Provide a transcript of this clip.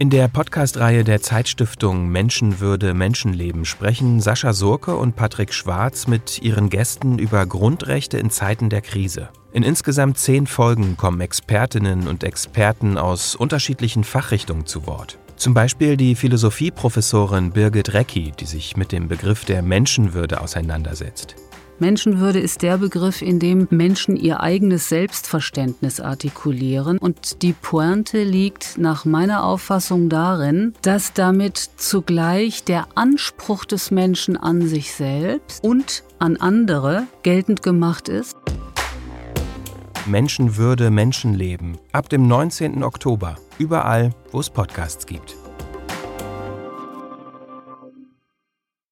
In der Podcast-Reihe der Zeitstiftung Menschenwürde, Menschenleben sprechen Sascha Surke und Patrick Schwarz mit ihren Gästen über Grundrechte in Zeiten der Krise. In insgesamt zehn Folgen kommen Expertinnen und Experten aus unterschiedlichen Fachrichtungen zu Wort. Zum Beispiel die Philosophieprofessorin Birgit Recki, die sich mit dem Begriff der Menschenwürde auseinandersetzt. Menschenwürde ist der Begriff, in dem Menschen ihr eigenes Selbstverständnis artikulieren. Und die Pointe liegt nach meiner Auffassung darin, dass damit zugleich der Anspruch des Menschen an sich selbst und an andere geltend gemacht ist. Menschenwürde, Menschenleben. Ab dem 19. Oktober. Überall, wo es Podcasts gibt.